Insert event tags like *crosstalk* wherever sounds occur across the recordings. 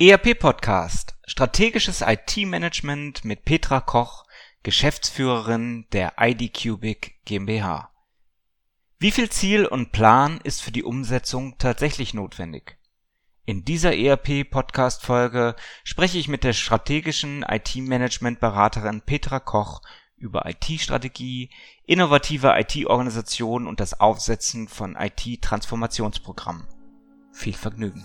ERP Podcast Strategisches IT-Management mit Petra Koch, Geschäftsführerin der IDCubic GmbH. Wie viel Ziel und Plan ist für die Umsetzung tatsächlich notwendig? In dieser ERP Podcast Folge spreche ich mit der strategischen IT-Management Beraterin Petra Koch über IT-Strategie, innovative IT-Organisation und das Aufsetzen von IT-Transformationsprogrammen. Viel Vergnügen!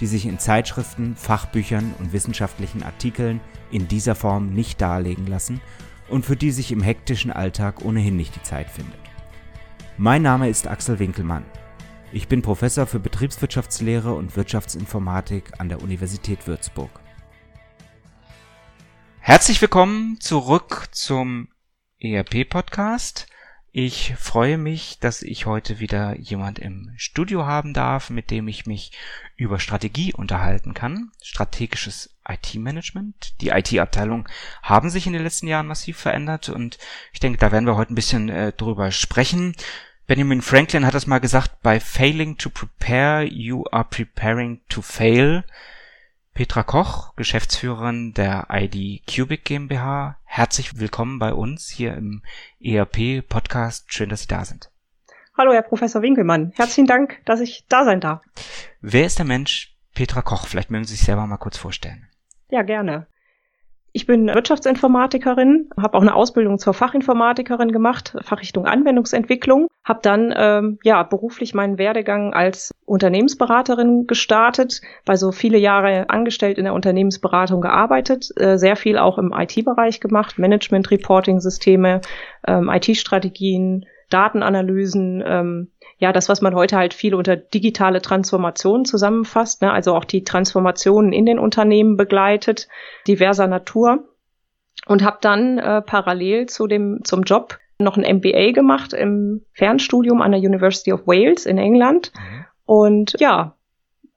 die sich in Zeitschriften, Fachbüchern und wissenschaftlichen Artikeln in dieser Form nicht darlegen lassen und für die sich im hektischen Alltag ohnehin nicht die Zeit findet. Mein Name ist Axel Winkelmann. Ich bin Professor für Betriebswirtschaftslehre und Wirtschaftsinformatik an der Universität Würzburg. Herzlich willkommen zurück zum ERP-Podcast. Ich freue mich, dass ich heute wieder jemand im Studio haben darf, mit dem ich mich über Strategie unterhalten kann. Strategisches IT-Management. Die IT-Abteilung haben sich in den letzten Jahren massiv verändert und ich denke, da werden wir heute ein bisschen äh, drüber sprechen. Benjamin Franklin hat das mal gesagt, by failing to prepare, you are preparing to fail. Petra Koch, Geschäftsführerin der ID Cubic GmbH. Herzlich willkommen bei uns hier im ERP Podcast. Schön, dass Sie da sind. Hallo, Herr Professor Winkelmann. Herzlichen Dank, dass ich da sein darf. Wer ist der Mensch Petra Koch? Vielleicht mögen Sie sich selber mal kurz vorstellen. Ja, gerne. Ich bin Wirtschaftsinformatikerin, habe auch eine Ausbildung zur Fachinformatikerin gemacht, Fachrichtung Anwendungsentwicklung, habe dann ähm, ja beruflich meinen Werdegang als Unternehmensberaterin gestartet, bei so viele Jahre angestellt in der Unternehmensberatung gearbeitet, äh, sehr viel auch im IT-Bereich gemacht, Management, Reporting-Systeme, ähm, IT-Strategien, Datenanalysen, ähm, ja, das, was man heute halt viel unter digitale Transformation zusammenfasst, ne? also auch die Transformationen in den Unternehmen begleitet, diverser Natur. Und habe dann äh, parallel zu dem, zum Job noch ein MBA gemacht im Fernstudium an der University of Wales in England. Mhm. Und ja,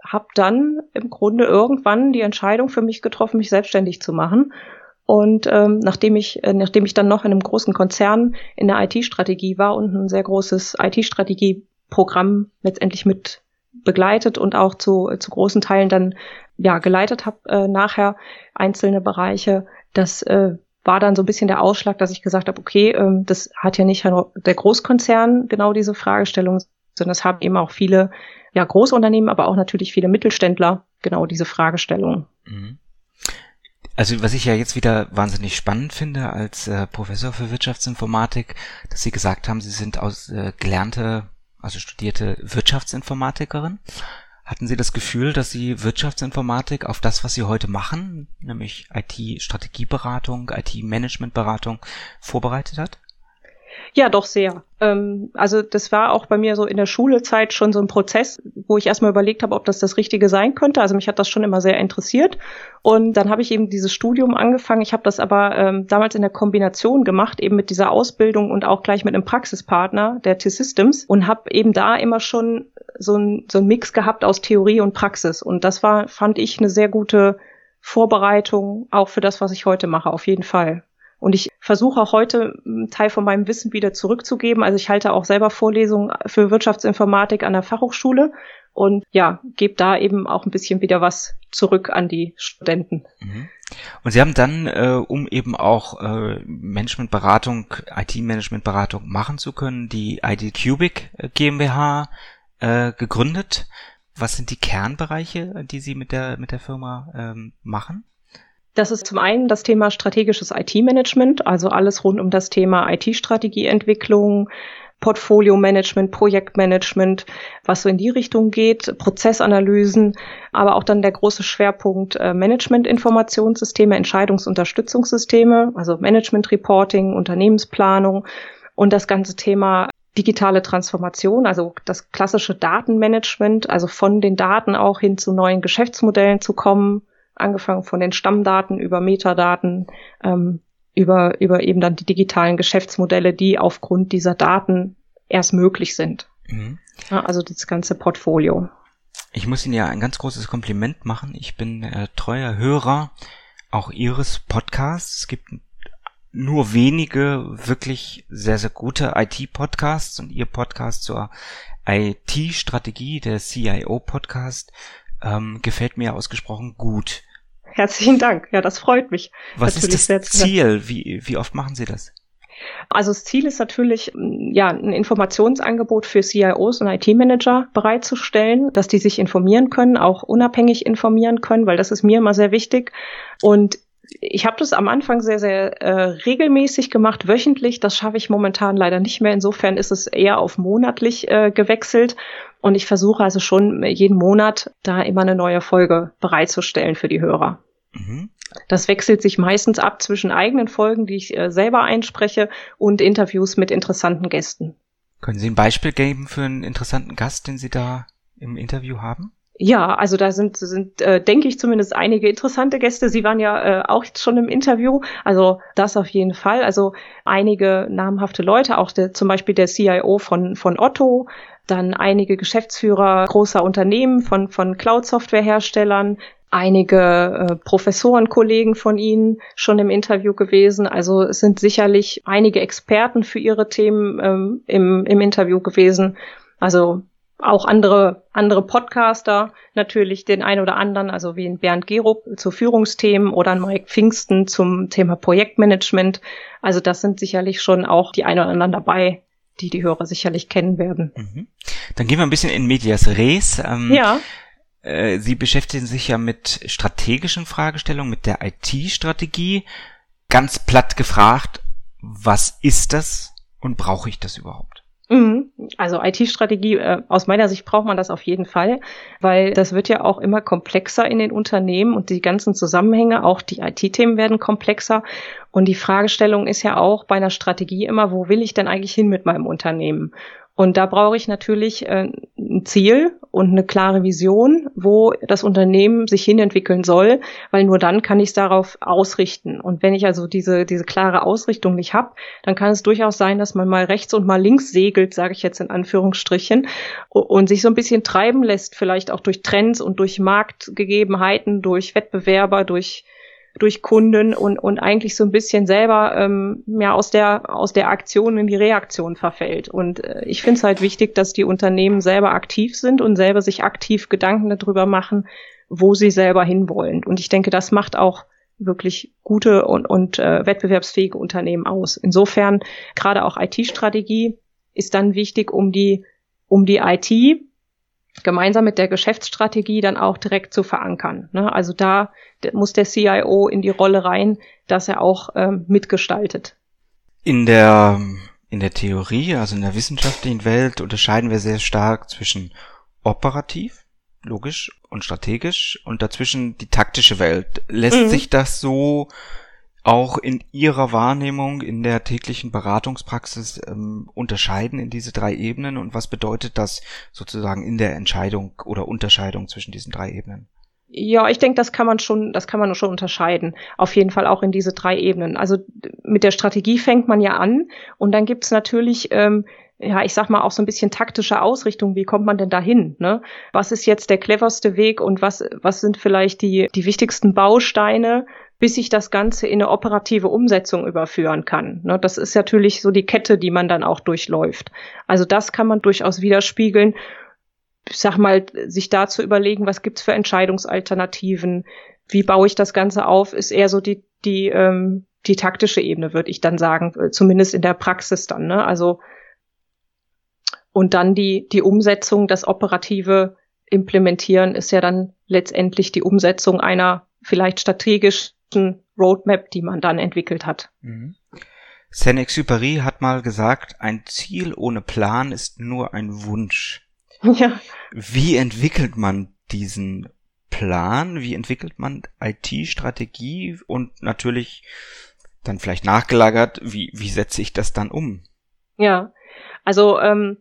habe dann im Grunde irgendwann die Entscheidung für mich getroffen, mich selbstständig zu machen und ähm, nachdem ich, äh, nachdem ich dann noch in einem großen Konzern in der IT-Strategie war und ein sehr großes IT-Strategieprogramm letztendlich mit begleitet und auch zu, zu großen Teilen dann ja geleitet habe, äh, nachher einzelne Bereiche, das äh, war dann so ein bisschen der Ausschlag, dass ich gesagt habe, okay, ähm, das hat ja nicht der Großkonzern genau diese Fragestellung, sondern es haben eben auch viele ja, Großunternehmen, aber auch natürlich viele Mittelständler genau diese Fragestellung. Mhm. Also was ich ja jetzt wieder wahnsinnig spannend finde als äh, Professor für Wirtschaftsinformatik, dass Sie gesagt haben, Sie sind aus äh, gelernte, also studierte Wirtschaftsinformatikerin. Hatten Sie das Gefühl, dass Sie Wirtschaftsinformatik auf das, was Sie heute machen, nämlich IT-Strategieberatung, IT-Managementberatung, vorbereitet hat? Ja, doch sehr. Ähm, also das war auch bei mir so in der Schulezeit schon so ein Prozess, wo ich erstmal überlegt habe, ob das das Richtige sein könnte. Also mich hat das schon immer sehr interessiert. Und dann habe ich eben dieses Studium angefangen. Ich habe das aber ähm, damals in der Kombination gemacht, eben mit dieser Ausbildung und auch gleich mit einem Praxispartner, der T-Systems, und habe eben da immer schon so ein, so ein Mix gehabt aus Theorie und Praxis. Und das war, fand ich, eine sehr gute Vorbereitung auch für das, was ich heute mache, auf jeden Fall. Und ich versuche auch heute einen Teil von meinem Wissen wieder zurückzugeben. Also ich halte auch selber Vorlesungen für Wirtschaftsinformatik an der Fachhochschule und ja, gebe da eben auch ein bisschen wieder was zurück an die Studenten. Mhm. Und Sie haben dann, äh, um eben auch äh, Managementberatung, IT-Managementberatung machen zu können, die ID Cubic äh, GmbH äh, gegründet. Was sind die Kernbereiche, die Sie mit der mit der Firma ähm, machen? Das ist zum einen das Thema strategisches IT-Management, also alles rund um das Thema IT-Strategieentwicklung, Portfolio-Management, Projektmanagement, was so in die Richtung geht, Prozessanalysen, aber auch dann der große Schwerpunkt äh, Management-Informationssysteme, Entscheidungsunterstützungssysteme, also Management-Reporting, Unternehmensplanung und das ganze Thema digitale Transformation, also das klassische Datenmanagement, also von den Daten auch hin zu neuen Geschäftsmodellen zu kommen, angefangen von den Stammdaten über Metadaten, ähm, über, über eben dann die digitalen Geschäftsmodelle, die aufgrund dieser Daten erst möglich sind. Mhm. Ja, also das ganze Portfolio. Ich muss Ihnen ja ein ganz großes Kompliment machen. Ich bin äh, treuer Hörer auch Ihres Podcasts. Es gibt nur wenige wirklich sehr, sehr gute IT-Podcasts und Ihr Podcast zur IT-Strategie, der CIO-Podcast, ähm, gefällt mir ausgesprochen gut. Herzlichen Dank. Ja, das freut mich. Was ist das Ziel? Wie, wie oft machen Sie das? Also das Ziel ist natürlich, ja, ein Informationsangebot für CIOs und IT-Manager bereitzustellen, dass die sich informieren können, auch unabhängig informieren können, weil das ist mir immer sehr wichtig. Und ich habe das am Anfang sehr, sehr äh, regelmäßig gemacht, wöchentlich. Das schaffe ich momentan leider nicht mehr. Insofern ist es eher auf monatlich äh, gewechselt. Und ich versuche also schon jeden Monat da immer eine neue Folge bereitzustellen für die Hörer. Mhm. Das wechselt sich meistens ab zwischen eigenen Folgen, die ich äh, selber einspreche, und Interviews mit interessanten Gästen. Können Sie ein Beispiel geben für einen interessanten Gast, den Sie da im Interview haben? Ja, also da sind, sind äh, denke ich zumindest einige interessante Gäste. Sie waren ja äh, auch jetzt schon im Interview, also das auf jeden Fall. Also einige namhafte Leute, auch der, zum Beispiel der CIO von, von Otto, dann einige Geschäftsführer großer Unternehmen von, von Cloud-Software-Herstellern, einige äh, Professoren, Kollegen von Ihnen schon im Interview gewesen. Also es sind sicherlich einige Experten für Ihre Themen ähm, im, im Interview gewesen. Also auch andere, andere Podcaster, natürlich den einen oder anderen, also wie ein Bernd Gerup zu Führungsthemen oder ein Mike Pfingsten zum Thema Projektmanagement. Also das sind sicherlich schon auch die ein oder anderen dabei, die die Hörer sicherlich kennen werden. Mhm. Dann gehen wir ein bisschen in Medias Res. Ähm, ja. Äh, Sie beschäftigen sich ja mit strategischen Fragestellungen, mit der IT-Strategie. Ganz platt gefragt, was ist das und brauche ich das überhaupt? Mhm. Also IT-Strategie, äh, aus meiner Sicht braucht man das auf jeden Fall, weil das wird ja auch immer komplexer in den Unternehmen und die ganzen Zusammenhänge, auch die IT-Themen werden komplexer. Und die Fragestellung ist ja auch bei einer Strategie immer, wo will ich denn eigentlich hin mit meinem Unternehmen? Und da brauche ich natürlich äh, ein Ziel und eine klare Vision, wo das Unternehmen sich hinentwickeln soll, weil nur dann kann ich es darauf ausrichten. Und wenn ich also diese, diese klare Ausrichtung nicht habe, dann kann es durchaus sein, dass man mal rechts und mal links segelt, sage ich jetzt in Anführungsstrichen, und sich so ein bisschen treiben lässt, vielleicht auch durch Trends und durch Marktgegebenheiten, durch Wettbewerber, durch durch Kunden und, und eigentlich so ein bisschen selber ähm, ja aus der aus der Aktion in die Reaktion verfällt. Und äh, ich finde es halt wichtig, dass die Unternehmen selber aktiv sind und selber sich aktiv Gedanken darüber machen, wo sie selber hinwollen. Und ich denke, das macht auch wirklich gute und, und äh, wettbewerbsfähige Unternehmen aus. Insofern gerade auch IT-Strategie ist dann wichtig, um die um die IT gemeinsam mit der Geschäftsstrategie dann auch direkt zu verankern. Ne? Also da muss der CIO in die Rolle rein, dass er auch ähm, mitgestaltet. In der, in der Theorie, also in der wissenschaftlichen Welt, unterscheiden wir sehr stark zwischen operativ, logisch und strategisch und dazwischen die taktische Welt. Lässt mhm. sich das so auch in Ihrer Wahrnehmung in der täglichen Beratungspraxis ähm, unterscheiden in diese drei Ebenen und was bedeutet das sozusagen in der Entscheidung oder Unterscheidung zwischen diesen drei Ebenen? Ja, ich denke, das kann man schon, das kann man schon unterscheiden. Auf jeden Fall auch in diese drei Ebenen. Also mit der Strategie fängt man ja an und dann gibt's natürlich ähm, ja, ich sag mal auch so ein bisschen taktische Ausrichtung. Wie kommt man denn dahin? Ne? Was ist jetzt der cleverste Weg und was, was sind vielleicht die, die wichtigsten Bausteine, bis ich das Ganze in eine operative Umsetzung überführen kann. Ne? Das ist natürlich so die Kette, die man dann auch durchläuft. Also das kann man durchaus widerspiegeln. Ich sag mal, sich da zu überlegen, was gibt's für Entscheidungsalternativen, wie baue ich das Ganze auf, ist eher so die, die, ähm, die taktische Ebene, würde ich dann sagen, äh, zumindest in der Praxis dann. Ne? Also und dann die, die Umsetzung, das operative Implementieren ist ja dann letztendlich die Umsetzung einer vielleicht strategischen Roadmap, die man dann entwickelt hat. Mhm. Saint-Exupéry hat mal gesagt, ein Ziel ohne Plan ist nur ein Wunsch. *laughs* Ja. Wie entwickelt man diesen Plan? Wie entwickelt man IT-Strategie? Und natürlich dann vielleicht nachgelagert, wie, wie setze ich das dann um? Ja, Also ähm,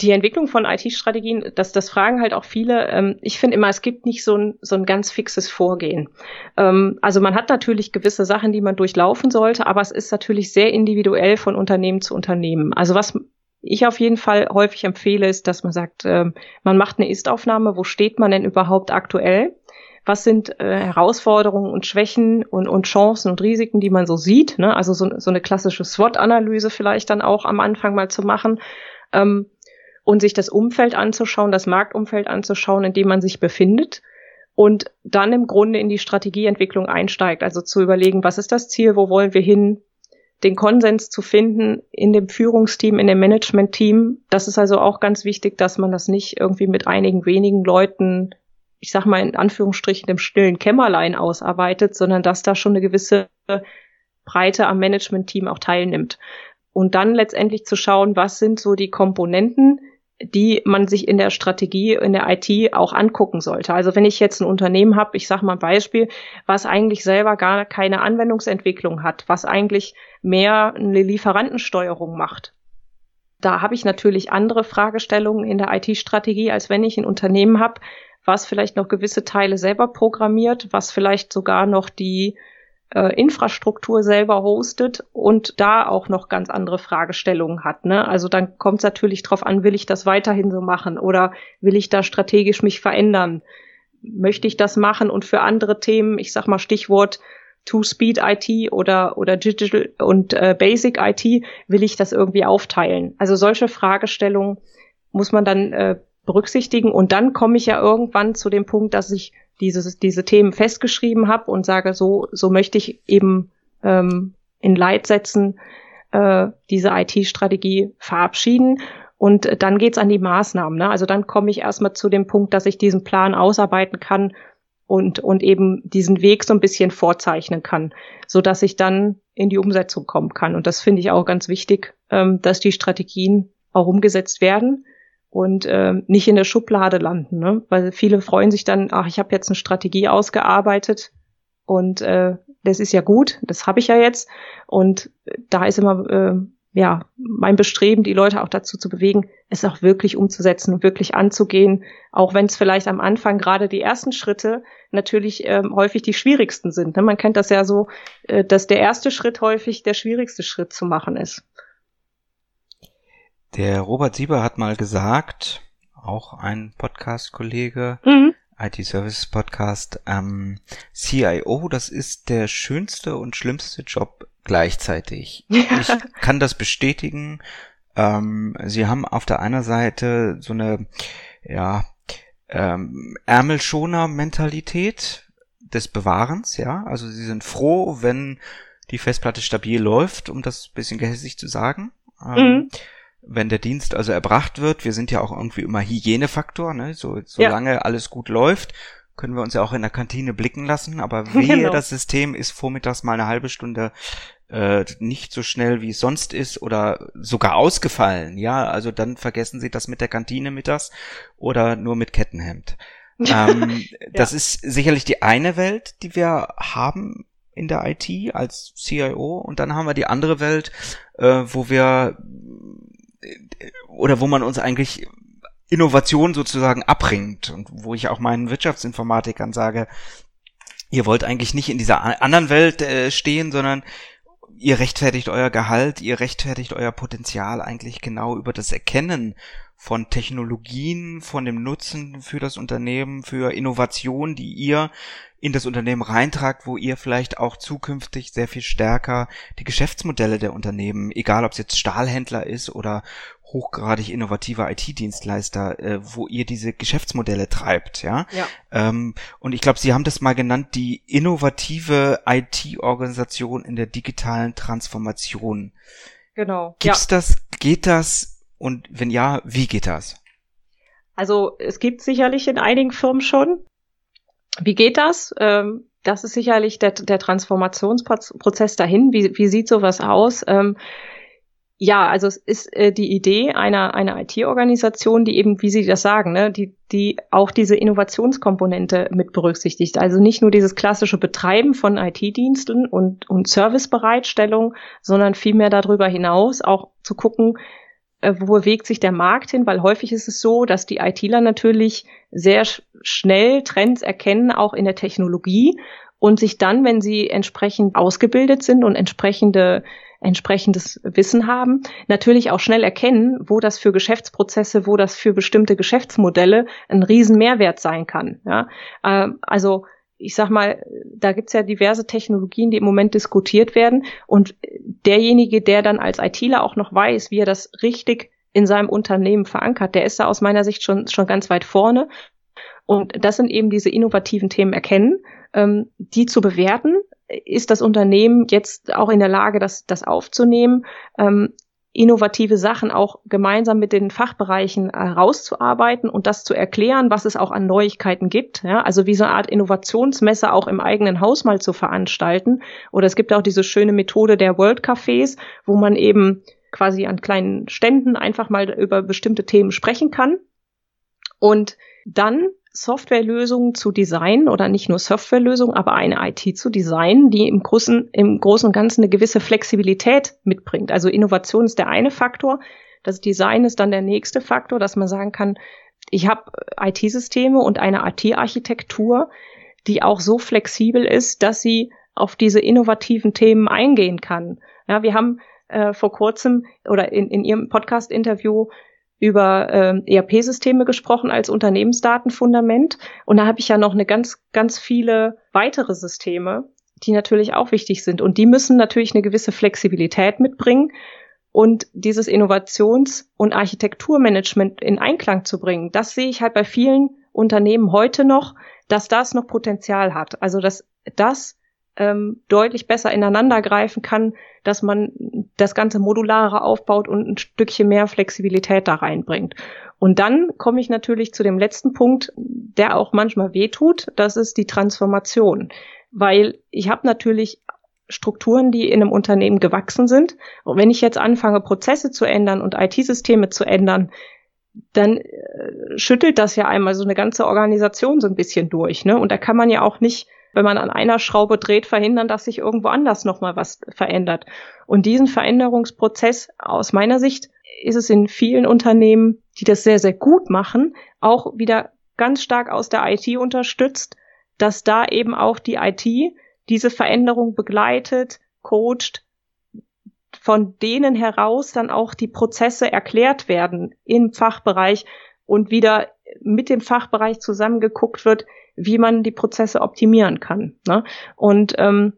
die Entwicklung von IT-Strategien, das, das fragen halt auch viele. Ähm, ich finde immer, es gibt nicht so ein, so ein ganz fixes Vorgehen. Ähm, also man hat natürlich gewisse Sachen, die man durchlaufen sollte, aber es ist natürlich sehr individuell von Unternehmen zu Unternehmen. Also was ich auf jeden Fall häufig empfehle, ist, dass man sagt, äh, man macht eine Ist-Aufnahme, wo steht man denn überhaupt aktuell? Was sind äh, Herausforderungen und Schwächen und, und Chancen und Risiken, die man so sieht? Ne? Also so, so eine klassische SWOT-Analyse vielleicht dann auch am Anfang mal zu machen. Ähm, und sich das Umfeld anzuschauen, das Marktumfeld anzuschauen, in dem man sich befindet und dann im Grunde in die Strategieentwicklung einsteigt, also zu überlegen, was ist das Ziel, wo wollen wir hin, den Konsens zu finden in dem Führungsteam, in dem Managementteam. Das ist also auch ganz wichtig, dass man das nicht irgendwie mit einigen wenigen Leuten, ich sag mal in Anführungsstrichen im stillen Kämmerlein ausarbeitet, sondern dass da schon eine gewisse Breite am Managementteam auch teilnimmt. Und dann letztendlich zu schauen, was sind so die Komponenten, die man sich in der Strategie, in der IT auch angucken sollte. Also wenn ich jetzt ein Unternehmen habe, ich sage mal ein Beispiel, was eigentlich selber gar keine Anwendungsentwicklung hat, was eigentlich mehr eine Lieferantensteuerung macht. Da habe ich natürlich andere Fragestellungen in der IT-Strategie, als wenn ich ein Unternehmen habe, was vielleicht noch gewisse Teile selber programmiert, was vielleicht sogar noch die äh, Infrastruktur selber hostet und da auch noch ganz andere Fragestellungen hat. Ne? Also dann kommt es natürlich drauf an, will ich das weiterhin so machen oder will ich da strategisch mich verändern? Möchte ich das machen und für andere Themen, ich sag mal Stichwort Two-Speed IT oder, oder Digital und äh, Basic IT, will ich das irgendwie aufteilen? Also solche Fragestellungen muss man dann äh, berücksichtigen und dann komme ich ja irgendwann zu dem Punkt, dass ich dieses, diese Themen festgeschrieben habe und sage, so, so möchte ich eben ähm, in Leitsätzen äh, diese IT-Strategie verabschieden. Und dann geht's an die Maßnahmen. Ne? Also dann komme ich erstmal zu dem Punkt, dass ich diesen Plan ausarbeiten kann und, und eben diesen Weg so ein bisschen vorzeichnen kann, so dass ich dann in die Umsetzung kommen kann. Und das finde ich auch ganz wichtig, ähm, dass die Strategien auch umgesetzt werden und äh, nicht in der Schublade landen, ne? Weil viele freuen sich dann, ach, ich habe jetzt eine Strategie ausgearbeitet und äh, das ist ja gut, das habe ich ja jetzt. Und da ist immer äh, ja mein Bestreben, die Leute auch dazu zu bewegen, es auch wirklich umzusetzen und wirklich anzugehen, auch wenn es vielleicht am Anfang gerade die ersten Schritte natürlich ähm, häufig die schwierigsten sind. Ne? Man kennt das ja so, äh, dass der erste Schritt häufig der schwierigste Schritt zu machen ist. Der Robert Sieber hat mal gesagt, auch ein Podcast-Kollege, mhm. IT-Services Podcast, ähm, CIO, das ist der schönste und schlimmste Job gleichzeitig. *laughs* Ja. Ich kann das bestätigen. Ähm, sie haben auf der einen Seite so eine, ja, ähm, Ärmelschoner-Mentalität des Bewahrens, ja. Also sie sind froh, wenn die Festplatte stabil läuft, um das bisschen gehässig zu sagen. Ähm, mhm wenn der Dienst also erbracht wird, wir sind ja auch irgendwie immer Hygienefaktor, ne? So, solange ja. alles gut läuft, können wir uns ja auch in der Kantine blicken lassen, aber *laughs* wehe, genau. das System ist vormittags mal eine halbe Stunde äh, nicht so schnell wie es sonst ist oder sogar ausgefallen, ja, also dann vergessen Sie das mit der Kantine mittags oder nur mit Kettenhemd. *laughs* ähm, ja. Das ist sicherlich die eine Welt, die wir haben in der IT als CIO und dann haben wir die andere Welt, äh, wo wir oder wo man uns eigentlich Innovation sozusagen abbringt und wo ich auch meinen Wirtschaftsinformatikern sage, ihr wollt eigentlich nicht in dieser anderen Welt äh, stehen, sondern ihr rechtfertigt euer Gehalt, ihr rechtfertigt euer Potenzial eigentlich genau über das Erkennen von Technologien, von dem Nutzen für das Unternehmen, für Innovation, die ihr in das Unternehmen reintragt, wo ihr vielleicht auch zukünftig sehr viel stärker die Geschäftsmodelle der Unternehmen, egal ob es jetzt Stahlhändler ist oder hochgradig innovativer IT-Dienstleister, äh, wo ihr diese Geschäftsmodelle treibt, ja. ja. Ähm, und ich glaube, Sie haben das mal genannt, die innovative IT-Organisation in der digitalen Transformation. Genau. Gibt's ja. das? Geht das? Und wenn ja, wie geht das? Also es gibt sicherlich in einigen Firmen schon. Wie geht das? Ähm, das ist sicherlich der, der Transformationsprozess dahin. Wie, wie sieht sowas aus? Ähm, ja, also es ist äh, die Idee einer, einer IT-Organisation, die eben, wie Sie das sagen, ne, die, die auch diese Innovationskomponente mit berücksichtigt. Also nicht nur dieses klassische Betreiben von IT-Diensten und, und Servicebereitstellung, sondern vielmehr darüber hinaus auch zu gucken, wo bewegt sich der Markt hin, weil häufig ist es so, dass die ITler natürlich sehr schnell Trends erkennen, auch in der Technologie und sich dann, wenn sie entsprechend ausgebildet sind und entsprechende entsprechendes Wissen haben, natürlich auch schnell erkennen, wo das für Geschäftsprozesse, wo das für bestimmte Geschäftsmodelle ein riesen Mehrwert sein kann. Ja? Äh, also ich sag mal, da gibt's ja diverse Technologien, die im Moment diskutiert werden. Und derjenige, der dann als ITler auch noch weiß, wie er das richtig in seinem Unternehmen verankert, der ist da aus meiner Sicht schon, schon ganz weit vorne. Und das sind eben diese innovativen Themen erkennen, ähm, die zu bewerten. Ist das Unternehmen jetzt auch in der Lage, das, das aufzunehmen? Ähm, innovative Sachen auch gemeinsam mit den Fachbereichen herauszuarbeiten und das zu erklären, was es auch an Neuigkeiten gibt. Ja, also wie so eine Art Innovationsmesse auch im eigenen Haus mal zu veranstalten. Oder es gibt auch diese schöne Methode der World Cafés, wo man eben quasi an kleinen Ständen einfach mal über bestimmte Themen sprechen kann. Und dann Softwarelösungen zu designen oder nicht nur Softwarelösungen, aber eine IT zu designen, die im Großen, im Großen und Ganzen eine gewisse Flexibilität mitbringt. Also Innovation ist der eine Faktor, das Design ist dann der nächste Faktor, dass man sagen kann, ich habe IT-Systeme und eine IT-Architektur, die auch so flexibel ist, dass sie auf diese innovativen Themen eingehen kann. Ja, wir haben äh, vor kurzem oder in, in Ihrem Podcast-Interview über äh, ERP-Systeme gesprochen als Unternehmensdatenfundament. Und da habe ich ja noch eine ganz, ganz viele weitere Systeme, die natürlich auch wichtig sind. Und die müssen natürlich eine gewisse Flexibilität mitbringen. Und dieses Innovations- und Architekturmanagement in Einklang zu bringen, das sehe ich halt bei vielen Unternehmen heute noch, dass das noch Potenzial hat. Also dass das ähm, deutlich besser ineinander greifen kann, dass man das Ganze modularer aufbaut und ein Stückchen mehr Flexibilität da reinbringt. Und dann komme ich natürlich zu dem letzten Punkt, der auch manchmal wehtut, das ist die Transformation. Weil ich habe natürlich Strukturen, die in einem Unternehmen gewachsen sind. Und wenn ich jetzt anfange, Prozesse zu ändern und IT-Systeme zu ändern, dann äh, schüttelt das ja einmal so eine ganze Organisation so ein bisschen durch. Ne? Und da kann man ja auch nicht wenn man an einer Schraube dreht, verhindern, dass sich irgendwo anders nochmal was verändert. Und diesen Veränderungsprozess aus meiner Sicht ist es in vielen Unternehmen, die das sehr, sehr gut machen, auch wieder ganz stark aus der IT unterstützt, dass da eben auch die IT diese Veränderung begleitet, coacht, von denen heraus dann auch die Prozesse erklärt werden im Fachbereich und wieder mit dem Fachbereich zusammengeguckt wird, wie man die Prozesse optimieren kann. Ne? Und ähm,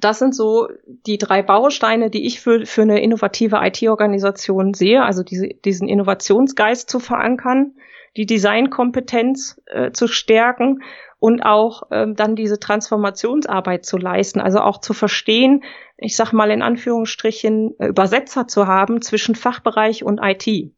das sind so die drei Bausteine, die ich für, für eine innovative IT-Organisation sehe, also diese, diesen Innovationsgeist zu verankern, die Designkompetenz äh, zu stärken und auch ähm, dann diese Transformationsarbeit zu leisten, also auch zu verstehen, ich sag mal in Anführungsstrichen, äh, Übersetzer zu haben zwischen Fachbereich und IT.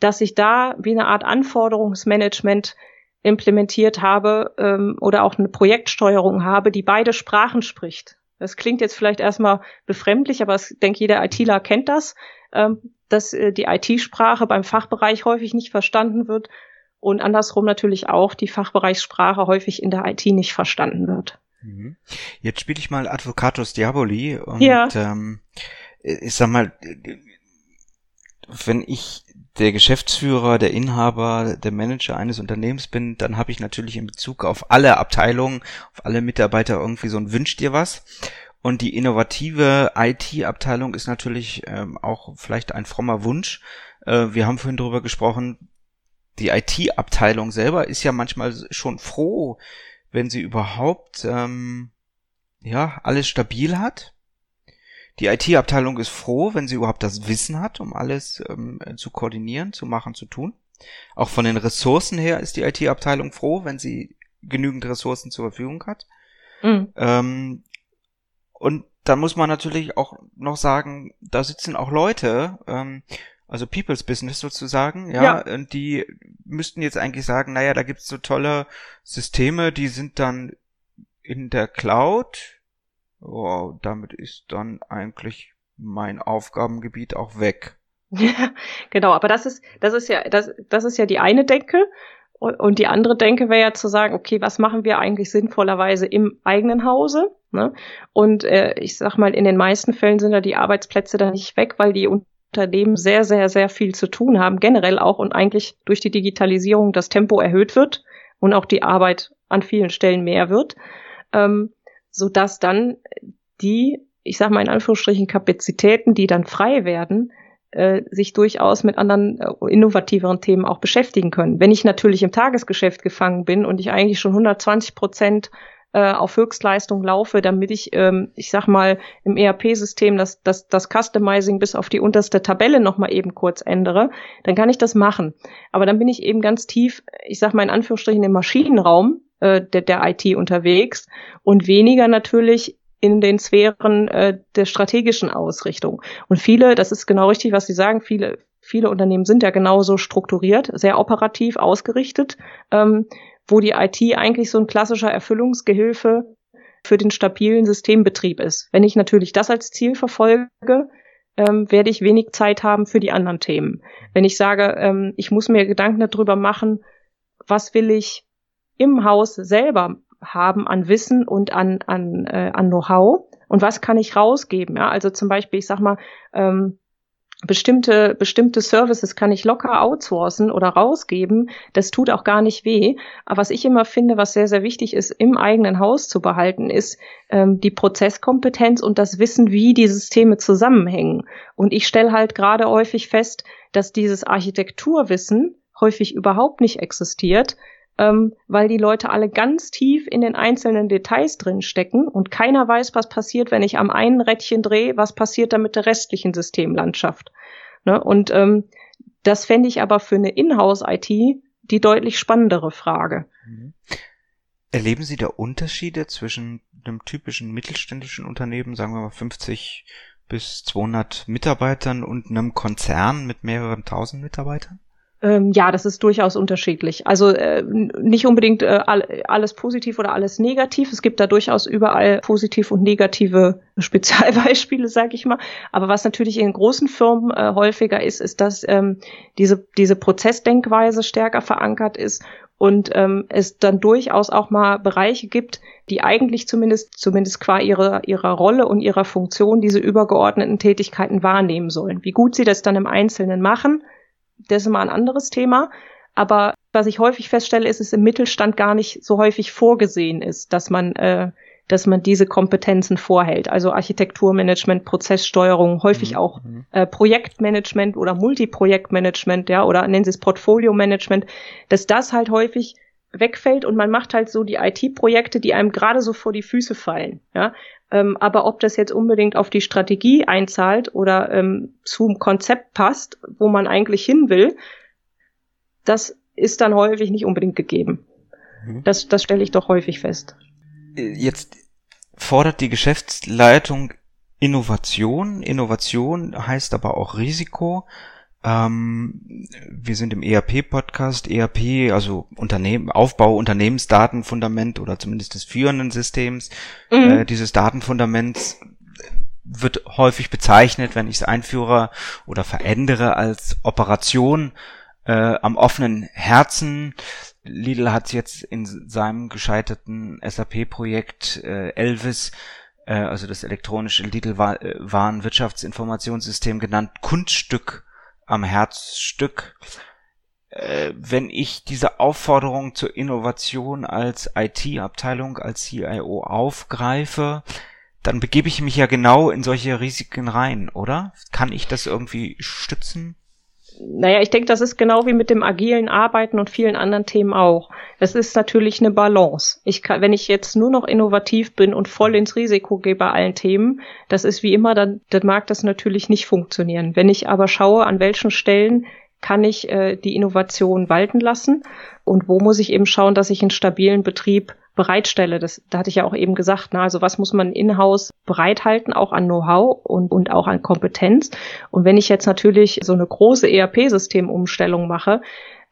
Dass ich da wie eine Art Anforderungsmanagement implementiert habe ähm, oder auch eine Projektsteuerung habe, die beide Sprachen spricht. Das klingt jetzt vielleicht erstmal befremdlich, aber ich denke, jeder ITler kennt das, ähm, dass äh, die IT-Sprache beim Fachbereich häufig nicht verstanden wird und andersrum natürlich auch die Fachbereichssprache häufig in der IT nicht verstanden wird. Mhm. Jetzt spiele ich mal Advocatus Diaboli und ja. ähm, ich sag mal, wenn ich der Geschäftsführer, der Inhaber, der Manager eines Unternehmens bin, dann habe ich natürlich in Bezug auf alle Abteilungen, auf alle Mitarbeiter irgendwie so ein Wünsch dir was. Und die innovative IT-Abteilung ist natürlich ähm, auch vielleicht ein frommer Wunsch. Äh, wir haben vorhin darüber gesprochen, die IT-Abteilung selber ist ja manchmal schon froh, wenn sie überhaupt ähm, ja alles stabil hat die IT-Abteilung ist froh, wenn sie überhaupt das Wissen hat, um alles ähm, zu koordinieren, zu machen, zu tun. Auch von den Ressourcen her ist die IT-Abteilung froh, wenn sie genügend Ressourcen zur Verfügung hat. Mhm. Ähm, und dann muss man natürlich auch noch sagen, da sitzen auch Leute, ähm, also People's Business sozusagen, ja, ja, und die müssten jetzt eigentlich sagen, naja, da gibt's so tolle Systeme, die sind dann in der Cloud, wow, damit ist dann eigentlich mein Aufgabengebiet auch weg. Ja, *laughs* genau, aber das ist, das ist ja, das, das ist ja die eine Denke. Und die andere Denke wäre ja zu sagen, okay, was machen wir eigentlich sinnvollerweise im eigenen Hause? Ne? Und äh, ich sag mal, in den meisten Fällen sind da die Arbeitsplätze dann nicht weg, weil die Unternehmen sehr, sehr, sehr viel zu tun haben, generell auch und eigentlich durch die Digitalisierung das Tempo erhöht wird und auch die Arbeit an vielen Stellen mehr wird, ähm, so dass dann die, ich sage mal in Anführungsstrichen Kapazitäten, die dann frei werden, äh, sich durchaus mit anderen äh, innovativeren Themen auch beschäftigen können. Wenn ich natürlich im Tagesgeschäft gefangen bin und ich eigentlich schon 120 Prozent äh, auf Höchstleistung laufe, damit ich, ähm, ich sag mal, im ERP-System das, das, das Customizing bis auf die unterste Tabelle nochmal eben kurz ändere, dann kann ich das machen. Aber dann bin ich eben ganz tief, ich sag mal in Anführungsstrichen im Maschinenraum äh, der, der IT unterwegs und weniger natürlich in den Sphären äh, der strategischen Ausrichtung. Und viele, das ist genau richtig, was Sie sagen, viele, viele Unternehmen sind ja genauso strukturiert, sehr operativ ausgerichtet. Ähm, wo die IT eigentlich so ein klassischer Erfüllungsgehilfe für den stabilen Systembetrieb ist. Wenn ich natürlich das als Ziel verfolge, ähm, werde ich wenig Zeit haben für die anderen Themen. Wenn ich sage, ähm, ich muss mir Gedanken darüber machen, was will ich im Haus selber haben an Wissen und an, an, äh, an Know-how und was kann ich rausgeben. Ja? Also zum Beispiel, ich sag mal, ähm, bestimmte, bestimmte Services kann ich locker outsourcen oder rausgeben. Das tut auch gar nicht weh. Aber was ich immer finde, was sehr, sehr wichtig ist, im eigenen Haus zu behalten, ist ähm, die Prozesskompetenz und das Wissen, wie die Systeme zusammenhängen. Und ich stelle halt gerade häufig fest, dass dieses Architekturwissen häufig überhaupt nicht existiert, ähm, weil die Leute alle ganz tief in den einzelnen Details drin stecken und keiner weiß, was passiert, wenn ich am einen Rädchen drehe, was passiert dann mit der restlichen Systemlandschaft. Ne? Und ähm, das fände ich aber für eine Inhouse-IT die deutlich spannendere Frage. Mhm. Erleben Sie da Unterschiede zwischen einem typischen mittelständischen Unternehmen, sagen wir mal 50 bis 200 Mitarbeitern und einem Konzern mit mehreren tausend Mitarbeitern? Ähm, ja, das ist durchaus unterschiedlich. Also äh, nicht unbedingt äh, all, alles positiv oder alles negativ. Es gibt da durchaus überall positiv und negative *laughs* Spezialbeispiele, sage ich mal. Aber was natürlich in großen Firmen äh, häufiger ist, ist, dass ähm, diese, diese Prozessdenkweise stärker verankert ist und ähm, es dann durchaus auch mal Bereiche gibt, die eigentlich zumindest zumindest qua ihrer ihrer Rolle und ihrer Funktion diese übergeordneten Tätigkeiten wahrnehmen sollen. Wie gut sie das dann im Einzelnen machen, das ist immer ein anderes Thema. Aber was ich häufig feststelle, ist, dass es im Mittelstand gar nicht so häufig vorgesehen ist, dass man, äh, dass man diese Kompetenzen vorhält. Also Architekturmanagement, Prozesssteuerung, häufig mhm. auch mhm. äh, Projektmanagement oder Multiprojektmanagement, ja, oder nennen Sie es Portfolio-Management, dass das halt häufig wegfällt und man macht halt so die IT-Projekte, die einem gerade so vor die Füße fallen. Ja? Ähm, aber ob das jetzt unbedingt auf die Strategie einzahlt oder ähm, zum Konzept passt, wo man eigentlich hin will, das ist dann häufig nicht unbedingt gegeben. Mhm. Das, das stelle ich doch häufig fest. Jetzt fordert die Geschäftsleitung Innovation. Innovation heißt aber auch Risiko. Ähm, wir sind im ERP-Podcast. ERP, also Unternehmen, Aufbau Unternehmensdatenfundament oder zumindest des führenden Systems. Mhm. Äh, dieses Datenfundaments wird häufig bezeichnet, wenn ich es einführe oder verändere, als Operation äh, am offenen Herzen. Lidl hat jetzt in seinem gescheiterten SAP-Projekt äh, Elvis äh, also das elektronische Lidl-Warenwirtschaftsinformationssystem genannt, Kunststück am Herzstück, äh, wenn ich diese Aufforderung zur Innovation als IT-Abteilung, als CIO aufgreife, dann begebe ich mich ja genau in solche Risiken rein, oder? Kann ich das irgendwie stützen? Naja, ich denke, das ist genau wie mit dem agilen Arbeiten und vielen anderen Themen auch. Das ist natürlich eine Balance. Ich kann, wenn ich jetzt nur noch innovativ bin und voll ins Risiko gehe bei allen Themen, das ist wie immer, dann, dann mag das natürlich nicht funktionieren. Wenn ich aber schaue, an welchen Stellen kann ich äh, die Innovation walten lassen und wo muss ich eben schauen, dass ich einen stabilen Betrieb bereitstelle. Das, da hatte ich ja auch eben gesagt, na, also was muss man in-house bereithalten, auch an Know-how und, und auch an Kompetenz. Und wenn ich jetzt natürlich so eine große ERP-Systemumstellung mache,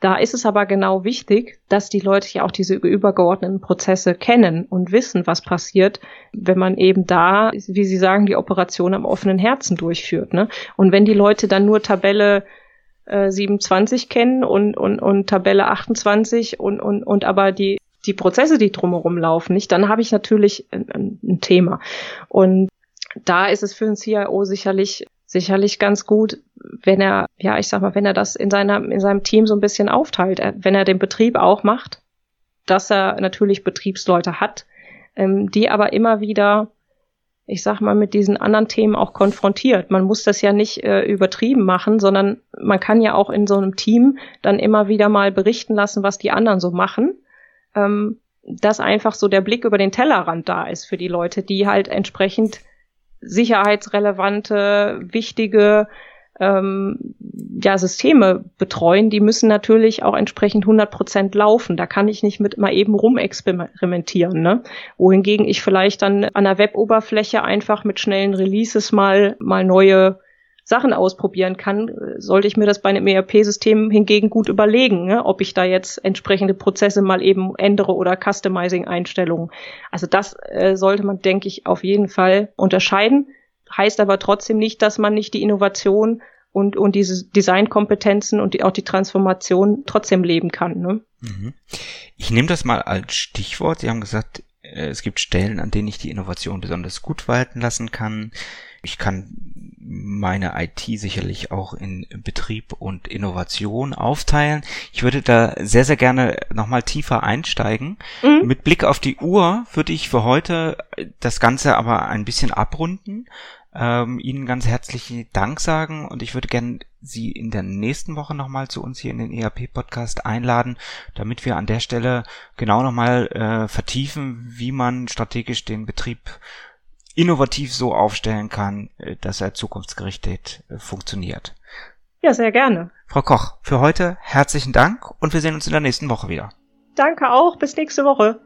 da ist es aber genau wichtig, dass die Leute ja auch diese übergeordneten Prozesse kennen und wissen, was passiert, wenn man eben da, wie Sie sagen, die Operation am offenen Herzen durchführt. Ne? Und wenn die Leute dann nur Tabelle 27 äh, kennen und, und, und Tabelle 28 und, und, und aber die die Prozesse, die drumherum laufen, nicht, dann habe ich natürlich ein, ein Thema. Und da ist es für ein CIO sicherlich sicherlich ganz gut, wenn er, ja, ich sag mal, wenn er das in seiner, in seinem Team so ein bisschen aufteilt, wenn er den Betrieb auch macht, dass er natürlich Betriebsleute hat, ähm, die aber immer wieder, ich sag mal, mit diesen anderen Themen auch konfrontiert. Man muss das ja nicht äh, übertrieben machen, sondern man kann ja auch in so einem Team dann immer wieder mal berichten lassen, was die anderen so machen. Ähm, dass einfach so der Blick über den Tellerrand da ist für die Leute, die halt entsprechend sicherheitsrelevante, wichtige ähm, ja, Systeme betreuen, die müssen natürlich auch entsprechend 100 Prozent laufen. Da kann ich nicht mit mal eben rumexperimentieren. Ne? Wohingegen ich vielleicht dann an der Web-Oberfläche einfach mit schnellen Releases mal, mal neue Sachen ausprobieren kann, sollte ich mir das bei einem ERP-System hingegen gut überlegen, ne? ob ich da jetzt entsprechende Prozesse mal eben ändere oder Customizing-Einstellungen. Also das äh, sollte man, denke ich, auf jeden Fall unterscheiden. Heißt aber trotzdem nicht, dass man nicht die Innovation und, und diese Designkompetenzen und die, auch die Transformation trotzdem leben kann. Ne? Mhm. Ich nehme das mal als Stichwort. Sie haben gesagt, äh, es gibt Stellen, an denen ich die Innovation besonders gut walten lassen kann. Ich kann meine IT sicherlich auch in Betrieb und Innovation aufteilen. Ich würde da sehr, sehr gerne nochmal tiefer einsteigen. Mhm. Mit Blick auf die Uhr würde ich für heute das Ganze aber ein bisschen abrunden. Ähm, Ihnen ganz herzlichen Dank sagen und ich würde gerne Sie in der nächsten Woche nochmal zu uns hier in den ERP-Podcast einladen, damit wir an der Stelle genau nochmal äh, vertiefen, wie man strategisch den Betrieb innovativ so aufstellen kann, äh, dass er zukunftsgerichtet äh, funktioniert. Ja, sehr gerne. Frau Koch, für heute herzlichen Dank und wir sehen uns in der nächsten Woche wieder. Danke auch, bis nächste Woche.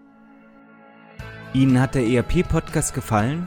Ihnen hat der ERP-Podcast gefallen